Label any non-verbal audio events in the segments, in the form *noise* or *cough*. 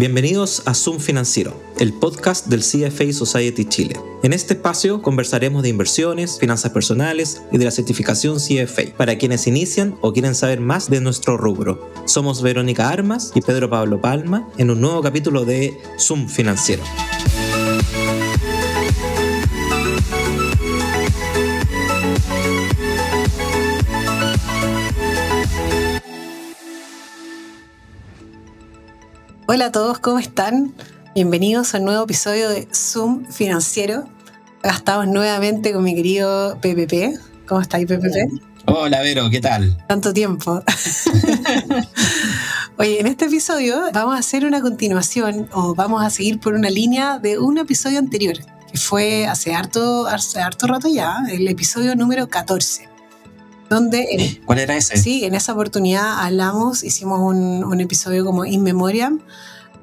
Bienvenidos a Zoom Financiero, el podcast del CFA Society Chile. En este espacio conversaremos de inversiones, finanzas personales y de la certificación CFA para quienes inician o quieren saber más de nuestro rubro. Somos Verónica Armas y Pedro Pablo Palma en un nuevo capítulo de Zoom Financiero. Hola a todos, ¿cómo están? Bienvenidos a un nuevo episodio de Zoom Financiero. Estamos nuevamente con mi querido PPP. ¿Cómo estáis, PPP? Hola, Vero, ¿qué tal? Tanto tiempo. *laughs* Oye, en este episodio vamos a hacer una continuación o vamos a seguir por una línea de un episodio anterior, que fue hace harto, hace harto rato ya, el episodio número 14 donde... ¿Cuál era ese? Sí, en esa oportunidad hablamos, hicimos un, un episodio como In Memoriam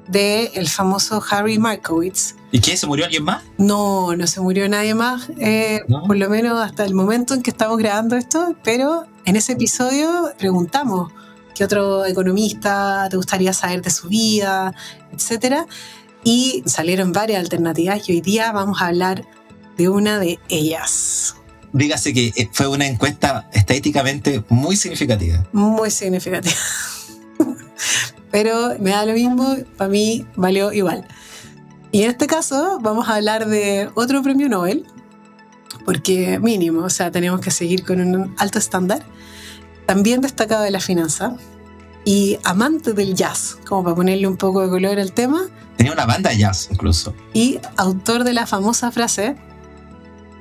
de el famoso Harry Markowitz. ¿Y qué? ¿Se murió alguien más? No, no se murió nadie más, eh, por lo menos hasta el momento en que estamos grabando esto, pero en ese episodio preguntamos qué otro economista te gustaría saber de su vida, etcétera, y salieron varias alternativas y hoy día vamos a hablar de una de ellas dígase que eh, fue una encuesta estadísticamente muy significativa. Muy significativa. *laughs* Pero me da lo mismo, para mí valió igual. Y en este caso vamos a hablar de otro premio Nobel, porque mínimo, o sea, tenemos que seguir con un alto estándar. También destacado de la finanza y amante del jazz, como para ponerle un poco de color al tema. Tenía una banda de jazz incluso. Y autor de la famosa frase,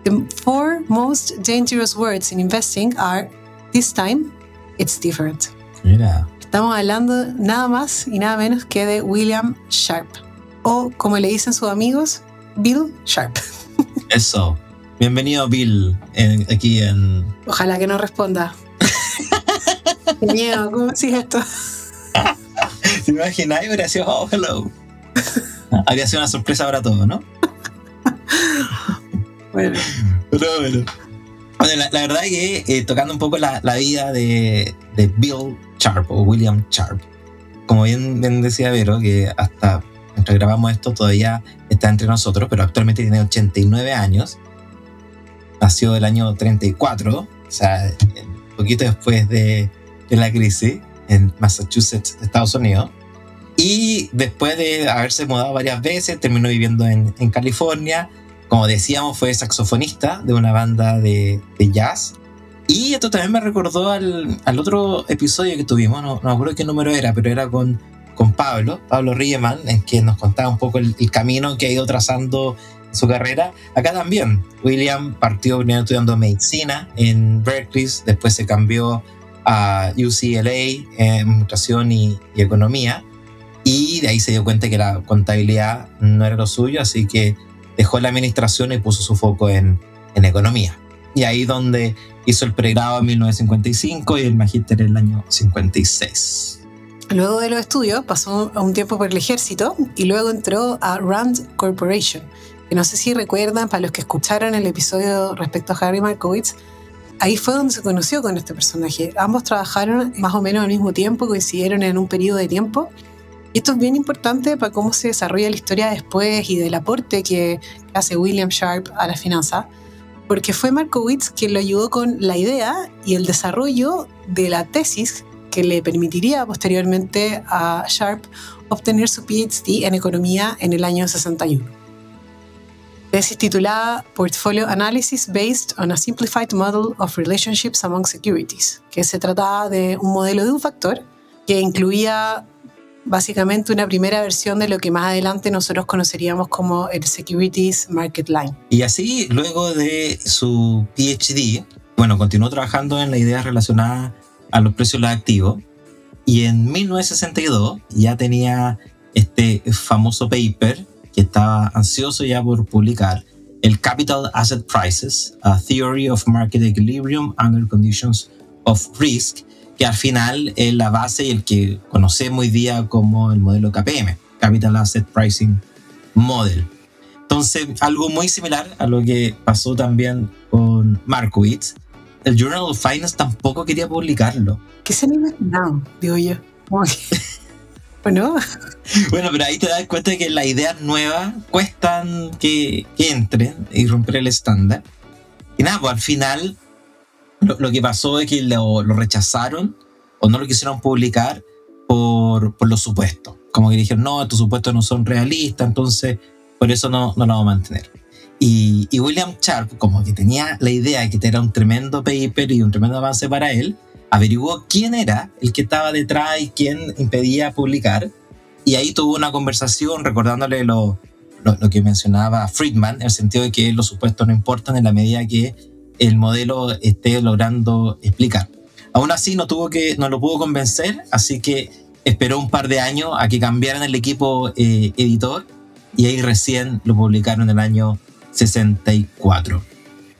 The four most dangerous words in investing are this time, it's different. Mira. Estamos hablando nada más y nada menos que de William Sharp, o como le dicen sus amigos, Bill Sharp. *laughs* Eso. Bienvenido, Bill, aquí en. Ojalá que no responda. *laughs* Qué miedo, ¿cómo es esto? *laughs* ¿Te imaginas? Habría sido, oh, hello. Habría sido una sorpresa para todos, ¿no? Bueno. la, verdad es que eh, tocando un poco la, vida de, Bill Sharp o William Sharp, como bien, decía Vero, que hasta mientras grabamos esto todavía está entre nosotros, pero actualmente tiene 89 años. Nació el año 34, o sea, un poquito después de, la crisis en Massachusetts, Estados Unidos. Y después de haberse mudado varias veces, terminó viviendo en, en California como decíamos, fue saxofonista de una banda de, jazz. Y esto también me recordó al, otro episodio que tuvimos, no, no me acuerdo qué número era, pero era con, con Pablo, Pablo Riemann, en que nos contaba un poco el, camino que ha ido trazando su carrera. Acá también, William partió primero estudiando medicina en Berkeley, después se cambió a UCLA en administración y, y economía, y de ahí se dio cuenta que la contabilidad no era lo suyo, así que dejó la administración y puso su foco en, en economía. Y ahí donde hizo el pregrado en 1955 y el magíster en el año 56. Luego de los estudios pasó un tiempo por el ejército y luego entró a Rand Corporation, que no sé si recuerdan, para los que escucharon el episodio respecto a Harry Markowitz, ahí fue donde se conoció con este personaje. Ambos trabajaron más o menos al mismo tiempo, coincidieron en un periodo de tiempo esto es bien importante para cómo se desarrolla la historia después y del aporte que hace William Sharp a la finanza, porque fue Markowitz quien lo ayudó con la idea y el desarrollo de la tesis que le permitiría posteriormente a Sharp obtener su PhD en economía en el año 61. Tesis titulada Portfolio Analysis Based on a Simplified Model of Relationships Among Securities, que se trataba de un modelo de un factor que incluía básicamente una primera versión de lo que más adelante nosotros conoceríamos como el Securities Market Line. Y así, luego de su PhD, bueno, continuó trabajando en la idea relacionada a los precios de los activos y en 1962 ya tenía este famoso paper que estaba ansioso ya por publicar, el Capital Asset Prices, a Theory of Market Equilibrium Under Conditions of Risk, que al final es la base y el que conocemos hoy día como el modelo KPM, Capital Asset Pricing Model. Entonces, algo muy similar a lo que pasó también con Markowitz, el Journal of Finance tampoco quería publicarlo. ¿Qué se me imaginaba, digo yo? ¿o *laughs* no? Bueno, pero ahí te das cuenta de que las ideas nuevas cuestan que, que entren y romper el estándar. Y nada, pues al final lo, que pasó es que lo, rechazaron o no lo quisieron publicar por, por los supuestos. Como que dijeron, no, estos supuestos no son realistas, entonces por eso no, no lo vamos a mantener. Y, y, William Sharp, como que tenía la idea de que era un tremendo paper y un tremendo avance para él, averiguó quién era el que estaba detrás y quién impedía publicar. Y ahí tuvo una conversación recordándole lo, lo, lo, que mencionaba Friedman, en el sentido de que los supuestos no importan en la medida que el modelo esté logrando explicar. Aún así no, tuvo que, no lo pudo convencer, así que esperó un par de años a que cambiaran el equipo eh, editor y ahí recién lo publicaron en el año 64.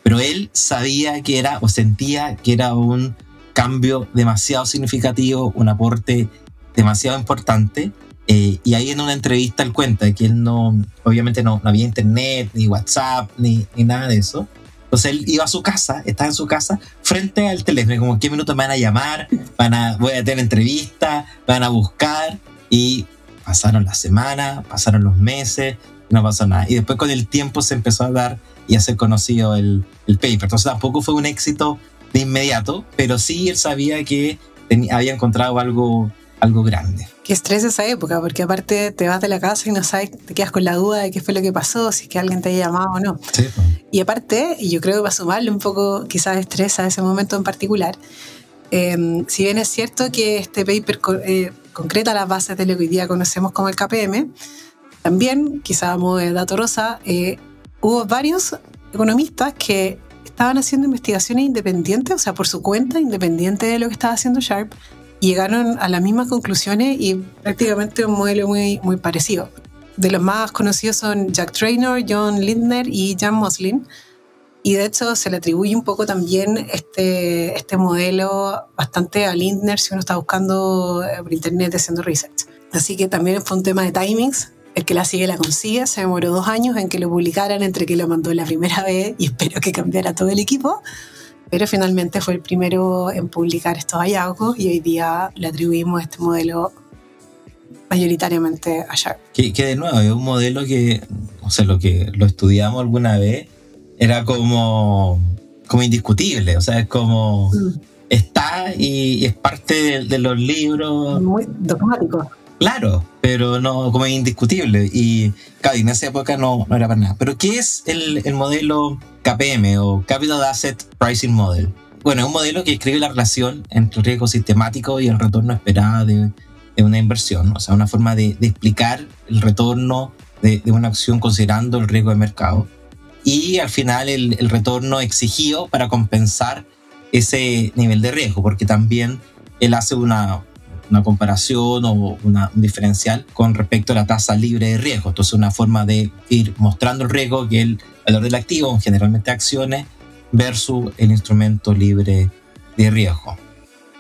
Pero él sabía que era o sentía que era un cambio demasiado significativo, un aporte demasiado importante. Eh, y ahí en una entrevista él cuenta que él no, obviamente no, no había internet, ni WhatsApp, ni, ni, nada de eso. Entonces él iba a su casa, estaba en su casa, frente al teléfono, como qué minutos me van a llamar, van a, voy a tener entrevista, van a buscar. Y pasaron las semanas, pasaron los meses, no pasó nada. Y después con el tiempo se empezó a dar y a ser conocido el, el paper. Entonces tampoco fue un éxito de inmediato, pero sí él sabía que tenía, había encontrado algo, algo grande. Qué estrés esa época, porque aparte te vas de la casa y no sabes, te quedas con la duda de qué fue lo que pasó, si es que alguien te haya llamado o no. Sí. Y aparte, y yo creo que va a sumarle un poco quizás estrés a ese momento en particular, eh, si bien es cierto que este paper eh, concreta las bases de lo que hoy día conocemos como el KPM, también, quizá a modo de dato rosa, eh, hubo varios economistas que estaban haciendo investigaciones independientes, o sea, por su cuenta, independiente de lo que estaba haciendo Sharp, llegaron a las mismas conclusiones y prácticamente un modelo muy, muy parecido. De los más conocidos son Jack Traynor, John Lindner y Jan Moslin. Y de hecho se le atribuye un poco también este, este modelo bastante a Lindner si uno está buscando por internet haciendo research. Así que también fue un tema de timings el que la sigue la consigue, se demoró dos años en que lo publicaran entre que lo mandó la primera *laughs* vez y espero que cambiara todo el equipo, pero finalmente fue el primero en publicar estos hallazgos y hoy día le atribuimos este modelo mayoritariamente a Sharp. Que, que de nuevo es un modelo que, o sea, lo que lo estudiamos alguna vez era como, como indiscutible, o sea, es como... Mm. Está y, es parte de, de los libros. Muy dogmático. Claro, pero no como es indiscutible. Y claro, en esa época no, no, era para nada. Pero ¿qué es el, el, modelo KPM o Capital Asset Pricing Model? Bueno, es un modelo que escribe la relación entre el riesgo sistemático y el retorno esperado de, de una inversión. O sea, una forma de, de explicar el retorno de, de, una acción considerando el riesgo de mercado. Y al final el, el retorno exigido para compensar ese nivel de riesgo, porque también él hace una, una comparación o una, un diferencial con respecto a la tasa libre de riesgo. Entonces, una forma de ir mostrando el riesgo que el valor del activo, generalmente acciones, versus el instrumento libre de riesgo.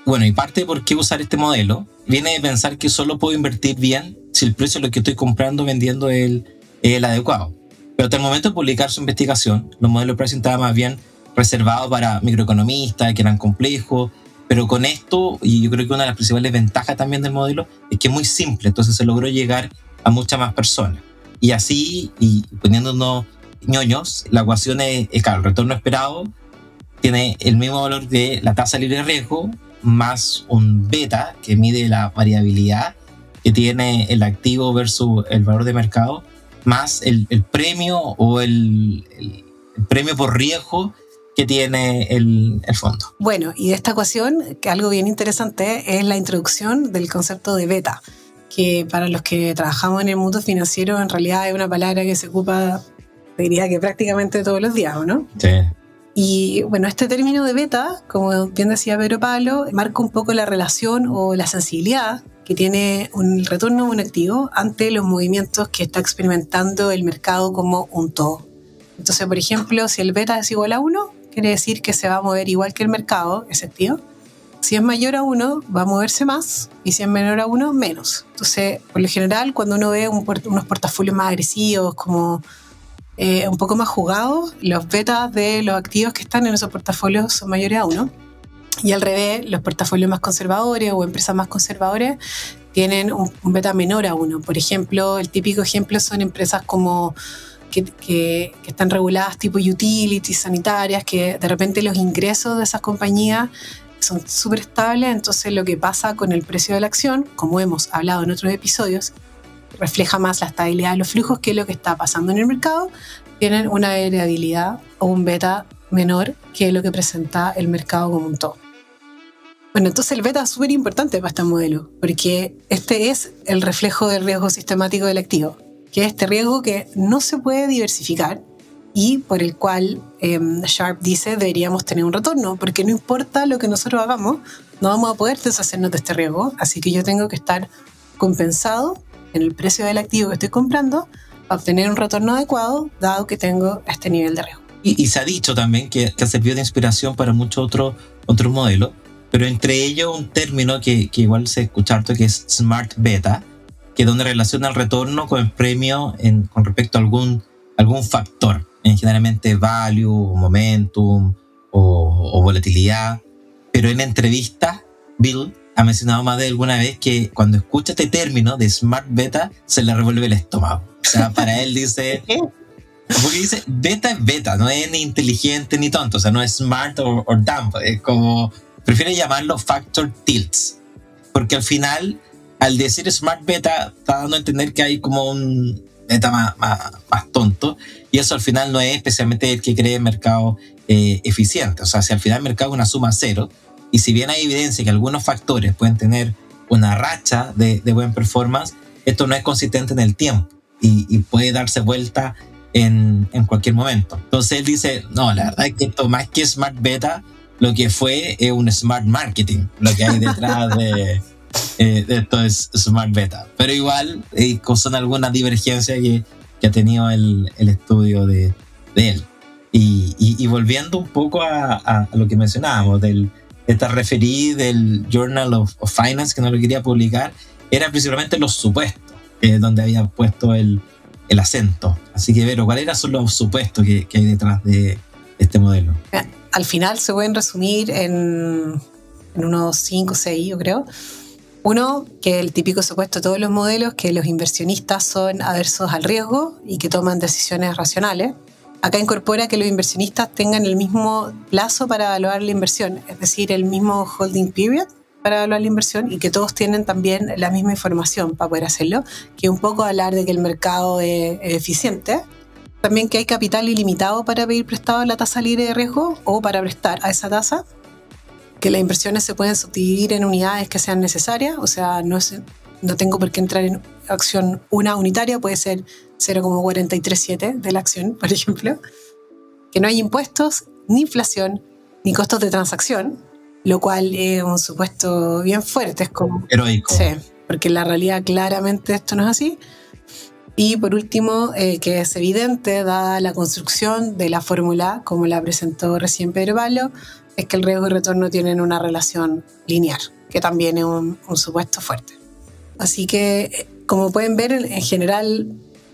Bueno, y parte de por qué usar este modelo viene de pensar que solo puedo invertir bien si el precio de lo que estoy comprando vendiendo es el, el adecuado. Pero hasta el momento de publicar su investigación, los modelos de pricing estaban más bien reservados para microeconomistas que eran complejos, pero con esto, y yo creo que una de las principales ventajas también del modelo es que es muy simple, entonces se logró llegar a muchas más personas. Y así, y poniéndonos ñoños, la ecuación es, es claro, el retorno esperado tiene el mismo valor de la tasa libre de riesgo más un beta que mide la variabilidad que tiene el activo versus el valor de mercado, más el, el premio o el, el, el premio por riesgo que tiene el, el, fondo. Bueno, y de esta ecuación, que algo bien interesante es la introducción del concepto de beta, que para los que trabajamos en el mundo financiero en realidad es una palabra que se ocupa, diría que prácticamente todos los días, ¿no? Sí. Y bueno, este término de beta, como bien decía Pedro Pablo, marca un poco la relación o la sensibilidad que tiene un retorno de un activo ante los movimientos que está experimentando el mercado como un todo. Entonces, por ejemplo, si el beta es igual a 1, quiere decir que se va a mover igual que el mercado, ese tío. Si es mayor a 1, va a moverse más y si es menor a 1, menos. Entonces, por lo general, cuando uno ve unos portafolios más agresivos, como eh, un poco más jugados, los betas de los activos que están en esos portafolios son mayores a 1. Y al revés, los portafolios más conservadores o empresas más conservadoras tienen un, beta menor a uno. Por ejemplo, el típico ejemplo son empresas como que, que, están reguladas tipo utilities sanitarias, que de repente los ingresos de esas compañías son súper estables, entonces lo que pasa con el precio de la acción, como hemos hablado en otros episodios, refleja más la estabilidad de los flujos que lo que está pasando en el mercado, tienen una variabilidad o un beta menor que lo que presenta el mercado como un todo. Bueno, entonces el beta es súper importante para este modelo, porque este es el reflejo del riesgo sistemático del activo, que es este riesgo que no se puede diversificar y por el cual em, Sharp dice deberíamos tener un retorno, porque no importa lo que nosotros hagamos, no vamos a poder deshacernos de este riesgo, así que yo tengo que estar compensado en el precio del activo que estoy comprando para obtener un retorno adecuado, dado que tengo este nivel de riesgo. Y, se ha dicho también que, que, ha servido de inspiración para muchos otros otros modelos, pero entre ellos un término que, que igual se escucha harto que es Smart Beta, que donde relaciona el retorno con el premio en, con respecto a algún, algún factor, en generalmente value, momentum o, o volatilidad. Pero en entrevistas, Bill ha mencionado más de alguna vez que cuando escucha este término de Smart Beta se le revuelve el estómago. O sea, para él dice... *laughs* Porque dice, beta es beta, no es ni inteligente ni tonto, o sea, no es smart o, dumb, es como, prefiere llamarlo factor tilts, porque al final, al decir smart beta, está dando a entender que hay como un beta más, más, tonto, y eso al final no es especialmente el que cree mercado eh, eficiente, o sea, si al final el mercado es una suma cero, y si bien hay evidencia que algunos factores pueden tener una racha de, de buen performance, esto no es consistente en el tiempo y, puede darse vuelta en, en, cualquier momento. Entonces él dice, no, la verdad es que esto más que Smart Beta, lo que fue es un Smart Marketing, lo que hay detrás de, *laughs* eh, esto es Smart Beta. Pero igual eh, son algunas divergencias que, que ha tenido el, el estudio de, de él. Y, y, volviendo un poco a, a, lo que mencionábamos, del, esta referí del Journal of, Finance, que no lo quería publicar, era principalmente los supuestos, eh, donde había puesto el, el, acento. Así que, Vero, ¿cuáles son los supuestos que, que hay detrás de este modelo? Al final se pueden resumir en, en unos 5 o 6, yo creo. Uno, que el típico supuesto de todos los modelos, que los inversionistas son aversos al riesgo y que toman decisiones racionales. Acá incorpora que los inversionistas tengan el mismo plazo para evaluar la inversión, es decir, el mismo holding period para evaluar la inversión y que todos tienen también la misma información para poder hacerlo, que un poco hablar de que el mercado es, eficiente. También que hay capital ilimitado para pedir prestado a la tasa libre de riesgo o para prestar a esa tasa. Que las inversiones se pueden subdividir en unidades que sean necesarias, o sea, no, no tengo por qué entrar en acción una unitaria, puede ser 0,437 de la acción, por ejemplo, que no hay impuestos, ni inflación, ni costos de transacción, lo cual es un supuesto bien fuerte, es como... Heroico. Sí, porque en la realidad claramente esto no es así. Y por último, eh, que es evidente, dada la construcción de la fórmula, como la presentó recién Pedro Pablo, es que el riesgo y retorno tienen una relación lineal, que también es un, supuesto fuerte. Así que, eh, como pueden ver, en general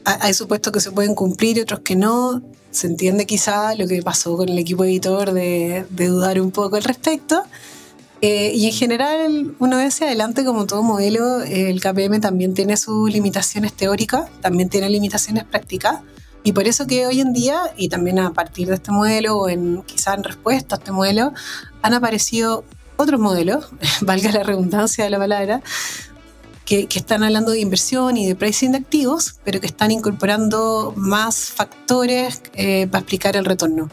hay supuestos que se pueden cumplir y otros que no. Se entiende quizá lo que pasó con el equipo editor de, dudar un poco al respecto. Eh, y en general, uno ve hacia adelante, como todo modelo, el KPM también tiene sus limitaciones teóricas, también tiene limitaciones prácticas. Y por eso que hoy en día, y también a partir de este modelo, o en, quizá en respuesta a este modelo, han aparecido otros modelos, *laughs* valga la redundancia de la palabra, que, están hablando de inversión y de pricing de activos, pero que están incorporando más factores eh, para explicar el retorno,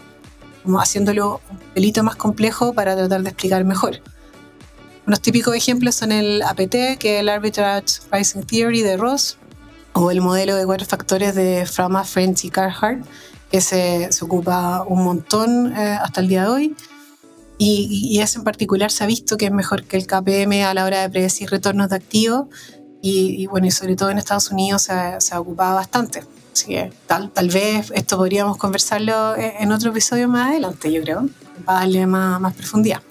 como haciéndolo un pelito más complejo para tratar de explicar mejor. Unos típicos ejemplos son el APT, que es el Arbitrage Pricing Theory de Ross, o el modelo de cuatro factores de Frama, French y Carhart, que se, se ocupa un montón eh, hasta el día de hoy y, y, ese en particular se ha visto que es mejor que el KPM a la hora de predecir retornos de activos y, bueno, y sobre todo en Estados Unidos se, se ha ocupado bastante. Así que tal, tal vez esto podríamos conversarlo en otro episodio más adelante, yo creo, para darle más, más profundidad.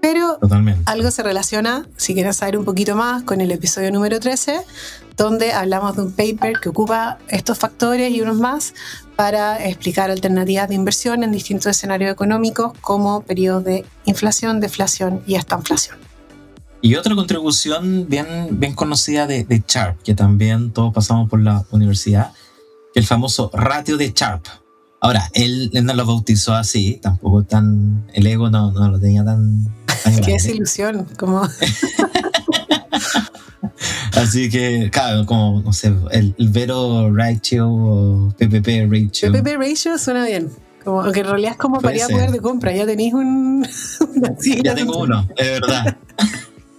Pero algo se relaciona, si quieren saber un poquito más, con el episodio número 13, donde hablamos de un paper que ocupa estos factores y unos más para explicar alternativas de inversión en distintos escenarios económicos como periodos de inflación, deflación y hasta inflación. Y otra contribución bien, bien conocida de, de Sharp, que también todos pasamos por la universidad, el famoso ratio de Sharp. Ahora, él, no lo bautizó así, tampoco tan. El ego no, no lo tenía tan. Qué desilusión, como. *laughs* Así que, claro, como, no sé, el, Vero Ratio o PPP Ratio. PPP Ratio suena bien. Como que en realidad es como para poder de compra. Ya tenéis un. *laughs* ya tengo uno, es verdad.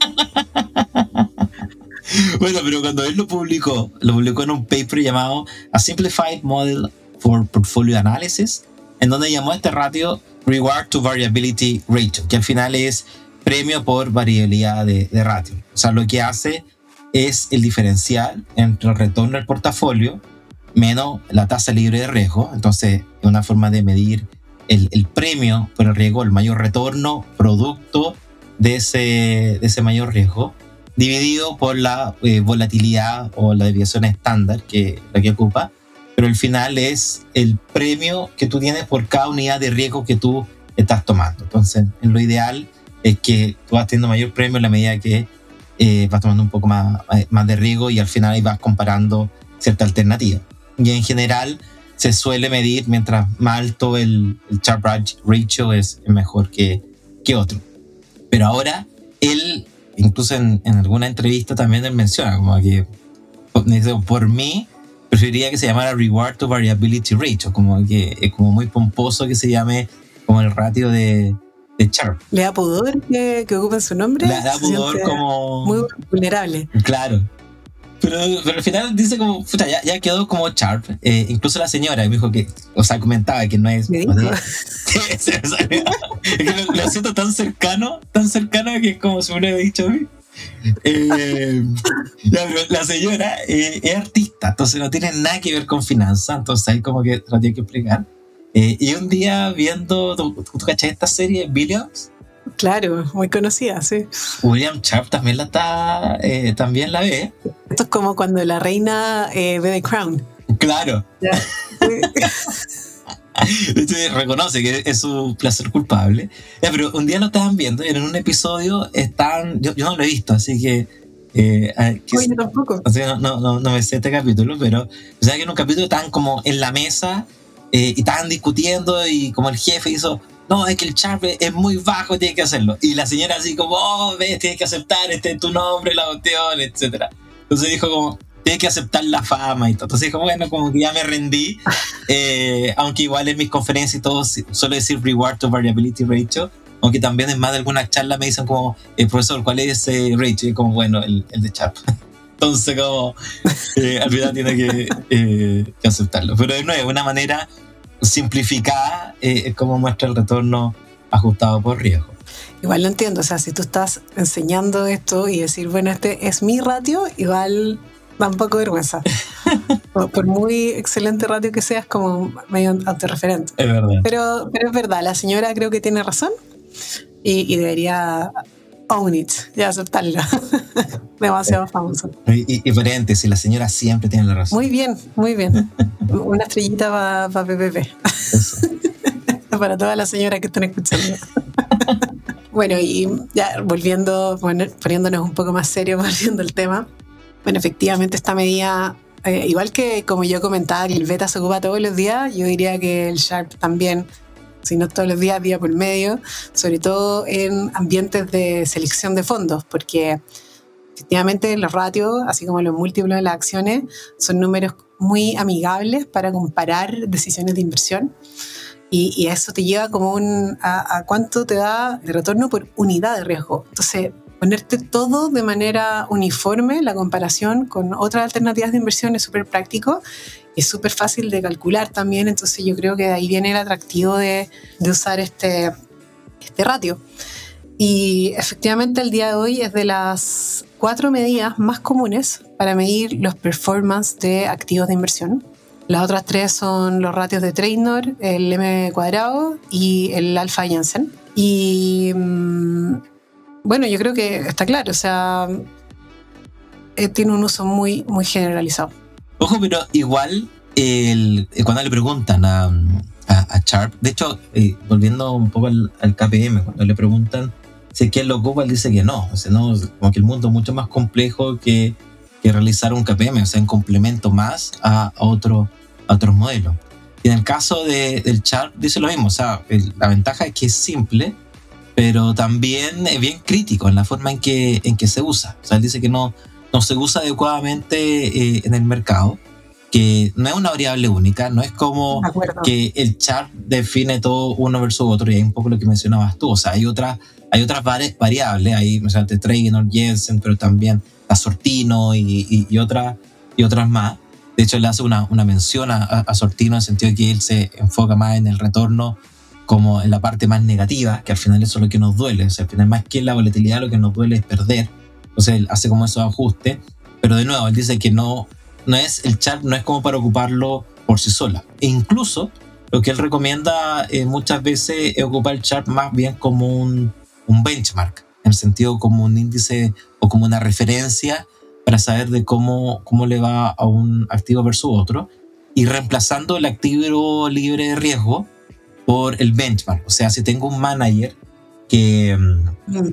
*laughs* bueno, pero cuando él lo publicó, lo publicó en un paper llamado A Simplified Model for Portfolio Analysis, en donde llamó este ratio Reward to Variability Ratio, que al final es premio por variabilidad de, de ratio. O sea, lo que hace es el diferencial entre el retorno del portafolio menos la tasa libre de riesgo. Entonces, es una forma de medir el, el, premio por el riesgo, el mayor retorno producto de ese, de ese mayor riesgo, dividido por la eh, volatilidad o la desviación estándar que la que ocupa. Pero el final es el premio que tú tienes por cada unidad de riesgo que tú estás tomando. Entonces, en lo ideal es que tú vas teniendo mayor premio en la medida que eh, vas tomando un poco más, eh, más de riesgo y al final ahí vas comparando cierta alternativa. Y en general se suele medir mientras más alto el, el Sharp ratio es mejor que, que otro. Pero ahora él, incluso en, en alguna entrevista también él menciona como que por mí preferiría que se llamara Reward to Variability Ratio, como que es como muy pomposo que se llame como el ratio de, ¿Le da pudor que, que ocupen su nombre? Le da pudor como. Muy vulnerable. Claro. Pero, pero al final dice como, puta, ya, ya quedó como Sharp. Eh, incluso la señora me dijo que, o sea, comentaba que no es. ¿Me dijo? *laughs* *laughs* es que lo, lo, siento tan cercano, tan cercano que es como si me hubiera dicho a mí. Eh, la, la, señora eh, es artista, entonces no tiene nada que ver con finanzas, entonces ahí como que lo tiene que explicar. Eh, y un día viendo, ¿tú, tú, cachai esta serie, Billions? Claro, muy conocida, sí. William Sharp también la está, eh, también la ve. Esto es como cuando la reina eh, ve The Crown. Claro. *laughs* *laughs* reconoce que es su placer culpable. Ya, pero un día lo estaban viendo y en un episodio están. Yo, yo no lo he visto, así que. Eh, Oye, tampoco. O sea, no, no, no, me sé este capítulo, pero. O sea, que en un capítulo estaban como en la mesa eh, y estaban discutiendo y como el jefe hizo, no, es que el Sharp es muy bajo, tienes que hacerlo. Y la señora así como, oh, ves, tienes que aceptar este tu nombre, la cuestión, etc. Entonces dijo como, tienes que aceptar la fama y todo. Entonces dijo, bueno, como que ya me rendí, *laughs* eh, aunque igual en mis conferencias y todo suelo decir reward to variability ratio, aunque también en más de algunas charlas me dicen como, el eh, profesor, ¿cuál es ese ratio? Y como, bueno, el, el de Sharp. *laughs* Entonces, como eh, al final tiene que, eh, que, aceptarlo. Pero de nuevo, una manera simplificada eh, es como muestra el retorno ajustado por riesgo. Igual lo entiendo, o sea, si tú estás enseñando esto y decir, bueno, este es mi ratio, igual da un poco de vergüenza. *laughs* por, muy excelente ratio que seas, como medio autorreferente. Es verdad. Pero, pero es verdad, la señora creo que tiene razón y, y debería own it, ya aceptarla. *laughs* Demasiado famoso. Y, y si la señora siempre tiene la razón. Muy bien, muy bien. *laughs* Una estrellita para pa PPP. para todas las señoras que están escuchando. bueno, y ya volviendo, bueno, poniéndonos un poco más serio, volviendo el tema. Bueno, efectivamente esta medida, eh, igual que como yo comentaba que el beta se ocupa todos los días, yo diría que el Sharp también si no todos los días, día por medio, sobre todo en ambientes de selección de fondos, porque efectivamente los ratios, así como los múltiplos de las acciones, son números muy amigables para comparar decisiones de inversión. Y, y eso te lleva como un, a, a, cuánto te da de retorno por unidad de riesgo. Entonces, ponerte todo de manera uniforme, la comparación con otras alternativas de inversión es súper práctico es súper fácil de calcular también, entonces yo creo que de ahí viene el atractivo de, usar este, este ratio. Y efectivamente el día de hoy es de las cuatro medidas más comunes para medir los performance de activos de inversión. Las otras tres son los ratios de Trainor, el M cuadrado y el alfa Jensen. Y mm, bueno, yo creo que está claro, o sea, eh, tiene un uso muy, muy generalizado. Ojo, pero igual el, eh, cuando le preguntan a, a, a Sharp, de hecho, eh, volviendo un poco al, al, KPM, cuando le preguntan si es que él lo ocupa, él dice que no. O sea, no, como que el mundo es mucho más complejo que, que realizar un KPM, o sea, en complemento más a, otro, a otros modelos. Y en el caso de, del chart dice lo mismo, o sea, la ventaja es que es simple, pero también es bien crítico en la forma en que, en que se usa. O sea, él dice que no, no se usa adecuadamente eh, en el mercado, que no es una variable única, no es como que el chart define todo uno versus otro, y hay un poco lo que mencionabas tú, o sea, hay otras, hay otras variables, hay mencionaste Trainor, Jensen, pero también la Sortino y, y, otras, y otras más. De hecho, él hace una, una mención a, a, Sortino en el sentido de que él se enfoca más en el retorno como en la parte más negativa, que al final eso es lo que nos duele. O sea, al final más que la volatilidad lo que nos duele es perder. Entonces él hace como esos ajustes. Pero de nuevo, él dice que no, no es el chart, no es como para ocuparlo por sí sola. E incluso lo que él recomienda eh, muchas veces es ocupar el chart más bien como un, un benchmark, en el sentido como un índice o como una referencia para saber de cómo, cómo le va a un activo versus otro y reemplazando el activo libre de riesgo por el benchmark. O sea, si tengo un manager que, mm.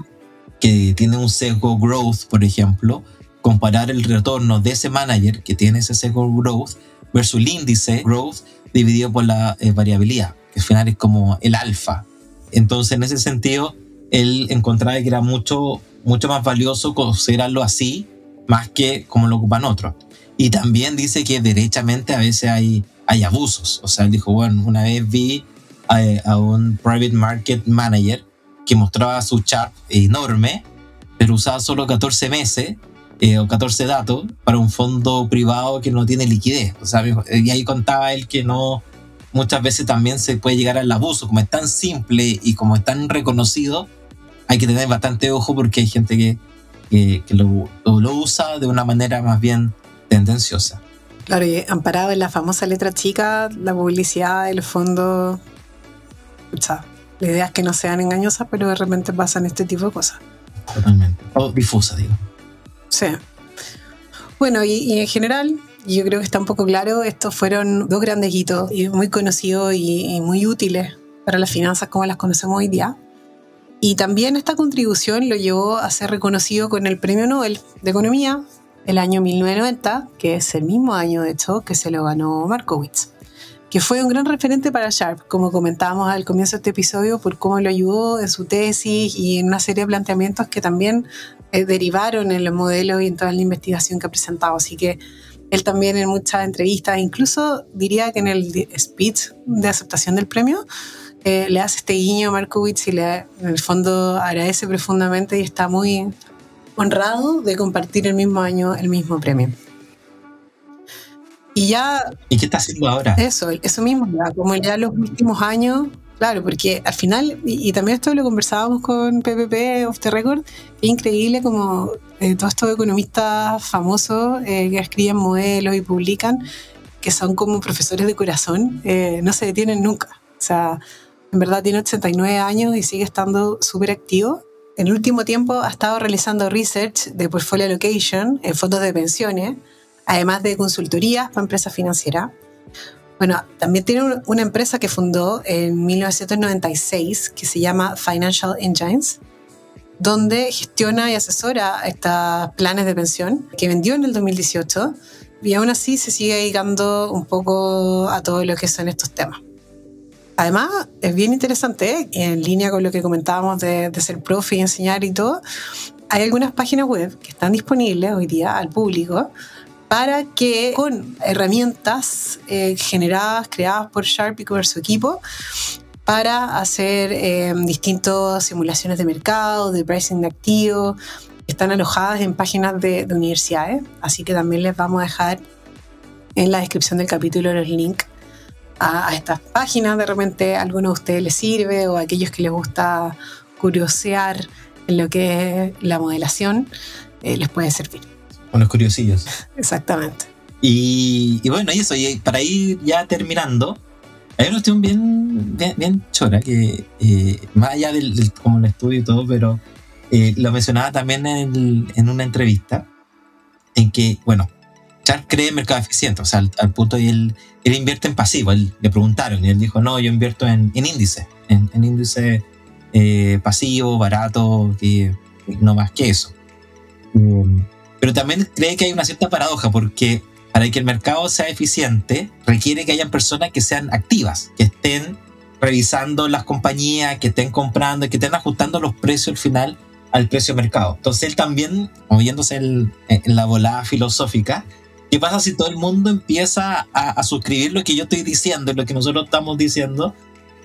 que tiene un sesgo growth, por ejemplo, comparar el retorno de ese manager que tiene ese sesgo growth versus el índice growth dividido por la eh, variabilidad, que al final es como el alfa. Entonces, en ese sentido, él encontraba que era mucho, mucho más valioso considerarlo así, más que como lo ocupan otros. Y también dice que derechamente a veces hay, hay abusos. O sea, él dijo, bueno, una vez vi a, un private market manager que mostraba su chart enorme, pero usaba solo 14 meses eh, o 14 datos para un fondo privado que no tiene liquidez. O sea, y ahí contaba él que no, muchas veces también se puede llegar al abuso. Como es tan simple y como es tan reconocido, hay que tener bastante ojo porque hay gente que, que, lo, lo, usa de una manera más bien tendenciosa. Claro, y amparado en la famosa letra chica, la publicidad del fondo la idea es que no sean engañosas, pero de repente pasan este tipo de cosas. Totalmente. O difusa, digo. Sí. Bueno, y, en general, yo creo que está un poco claro, estos fueron dos grandes hitos y muy conocidos y, muy útiles para las finanzas como las conocemos hoy día. Y también esta contribución lo llevó a ser reconocido con el Premio Nobel de Economía el año 1990, que es el mismo año, de hecho, que se lo ganó Markowitz que fue un gran referente para Sharp, como comentábamos al comienzo de este episodio, por cómo lo ayudó en su tesis y en una serie de planteamientos que también eh, derivaron en los modelos y en toda la investigación que ha presentado. Así que él también en muchas entrevistas, incluso diría que en el speech de aceptación del premio, eh, le hace este guiño a Markowitz y le, en el fondo agradece profundamente y está muy honrado de compartir el mismo año el mismo premio. Y ya... ¿Y qué está haciendo ahora? Eso, eso mismo, ya, como ya los últimos años, claro, porque al final, y, también esto lo conversábamos con PPP Off the Record, es increíble como eh, todos estos economistas famosos eh, que escriben modelos y publican, que son como profesores de corazón, eh, no se detienen nunca. O sea, en verdad tiene 89 años y sigue estando súper activo. En el último tiempo ha estado realizando research de portfolio allocation en fondos de pensiones además de consultorías para empresas financieras. Bueno, también tiene una empresa que fundó en 1996 que se llama Financial Engines, donde gestiona y asesora estos planes de pensión que vendió en el 2018 y aún así se sigue dedicando un poco a todo lo que son estos temas. Además, es bien interesante, en línea con lo que comentábamos de, de ser profe y enseñar y todo, hay algunas páginas web que están disponibles hoy día al público para que con herramientas eh, generadas, creadas por Sharp y por su equipo, para hacer eh, distintas simulaciones de mercado, de pricing de activos, están alojadas en páginas de, universidades, así que también les vamos a dejar en la descripción del capítulo los links a, estas páginas, de repente a alguno de ustedes les sirve o a aquellos que les gusta curiosear en lo que es la modelación, eh, les puede servir. Unos curiosillos. Exactamente. Y, bueno, y eso, y para ir ya terminando, hay una cuestión bien, bien, chora, que eh, más allá del, como el estudio y todo, pero eh, lo mencionaba también en, una entrevista, en que, bueno, Charles cree en mercado eficiente, o sea, al, punto de él, él invierte en pasivo, él, le preguntaron y él dijo, no, yo invierto en, índice, en, índice eh, pasivo, barato, que no más que eso. Um, pero también cree que hay una cierta paradoja porque para que el mercado sea eficiente requiere que hayan personas que sean activas, que estén revisando las compañías, que estén comprando, que estén ajustando los precios al final al precio de mercado. Entonces él también, moviéndose en, la volada filosófica, ¿qué pasa si todo el mundo empieza a, suscribir lo que yo estoy diciendo, lo que nosotros estamos diciendo,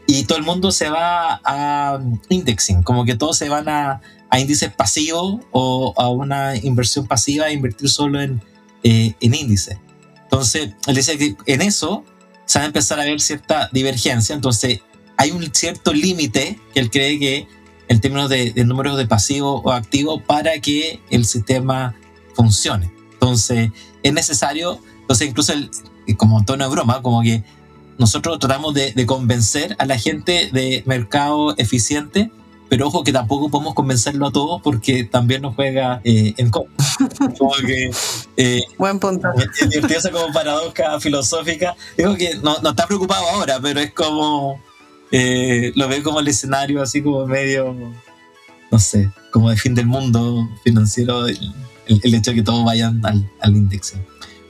y todo el mundo se va a indexing, como que todos se van a, índices pasivos o a una inversión pasiva e invertir solo en, eh, en índices. Entonces, él dice que en eso se va a empezar a ver cierta divergencia, entonces hay un cierto límite que él cree que en términos de, números de pasivo o activo para que el sistema funcione. Entonces, es necesario, entonces incluso el, como tono de broma, como que nosotros tratamos de, convencer a la gente de mercado eficiente, pero ojo que tampoco podemos convencerlo a todos porque también nos juega eh, en contra. *laughs* Como que, eh, Buen punto. Es como paradoja filosófica. Digo que no, no está preocupado ahora, pero es como eh, lo ve como el escenario así como medio, no sé, como de fin del mundo financiero, el, hecho de que todos vayan al, al índice.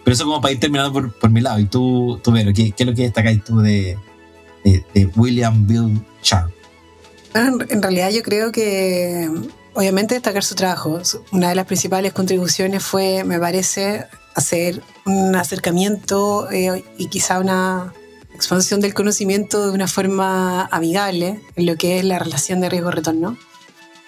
Pero eso como para ir terminando por, por mi lado. Y tú, tú Vero, ¿qué, ¿qué, es lo que destacáis tú de, de, William Bill Sharp? En realidad yo creo que obviamente destacar su trabajo. Una de las principales contribuciones fue, me parece, hacer un acercamiento eh, y quizá una expansión del conocimiento de una forma amigable en lo que es la relación de riesgo-retorno.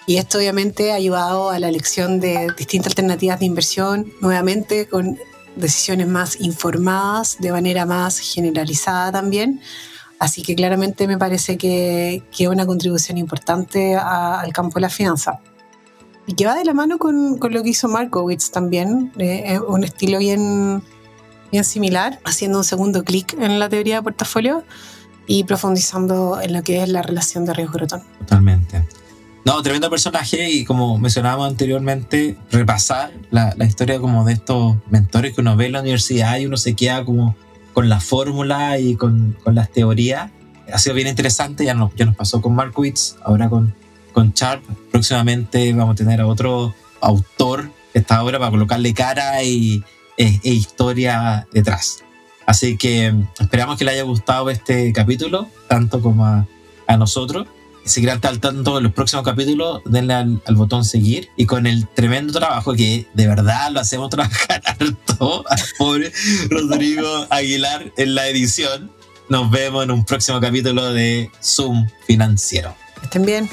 Y esto obviamente ha ayudado a la elección de distintas alternativas de inversión, nuevamente con decisiones más informadas, de manera más generalizada también. Así que claramente me parece que es una contribución importante al campo de la finanza. Y que va de la mano con, con lo que hizo Markowitz también, eh, un estilo bien bien similar, haciendo un segundo clic en la teoría de portafolio y profundizando en lo que es la relación de riesgo-retorno. Totalmente. No, tremendo personaje y como mencionábamos anteriormente, repasar la, la, historia como de estos mentores que uno ve en la universidad y uno se queda como con la fórmula y con, con, las teorías. Ha sido bien interesante, ya nos, ya nos pasó con Markowitz, ahora con, con Sharp. Próximamente vamos a tener a otro autor que está ahora para colocarle cara y, e, historia detrás. Así que mm, esperamos que les haya gustado este capítulo, tanto como a, nosotros. Si quieren estar al tanto de los próximos capítulos, denle al, botón seguir. Y con el tremendo trabajo que de verdad lo hacemos *laughs* trabajar harto al pobre Rodrigo Aguilar en la edición, nos vemos en un próximo capítulo de Zoom Financiero. Estén bien.